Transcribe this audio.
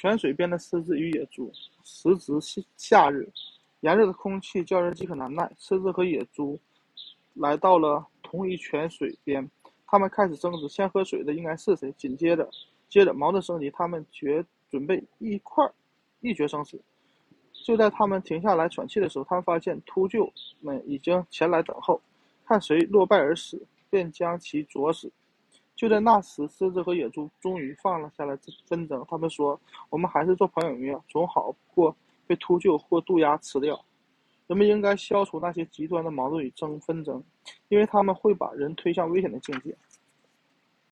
泉水边的狮子与野猪。时值夏夏日，炎热的空气叫人饥渴难耐。狮子和野猪来到了同一泉水边，他们开始争执，先喝水的应该是谁。紧接着，接着矛盾升级，他们决准备一块儿一决生死。就在他们停下来喘气的时候，他们发现秃鹫们已经前来等候，看谁落败而死，便将其啄死。就在那时，狮子和野猪终于放了下来纷争。他们说：“我们还是做朋友一样，总好过被秃鹫或渡鸦吃掉。人们应该消除那些极端的矛盾与争纷争，因为他们会把人推向危险的境界。”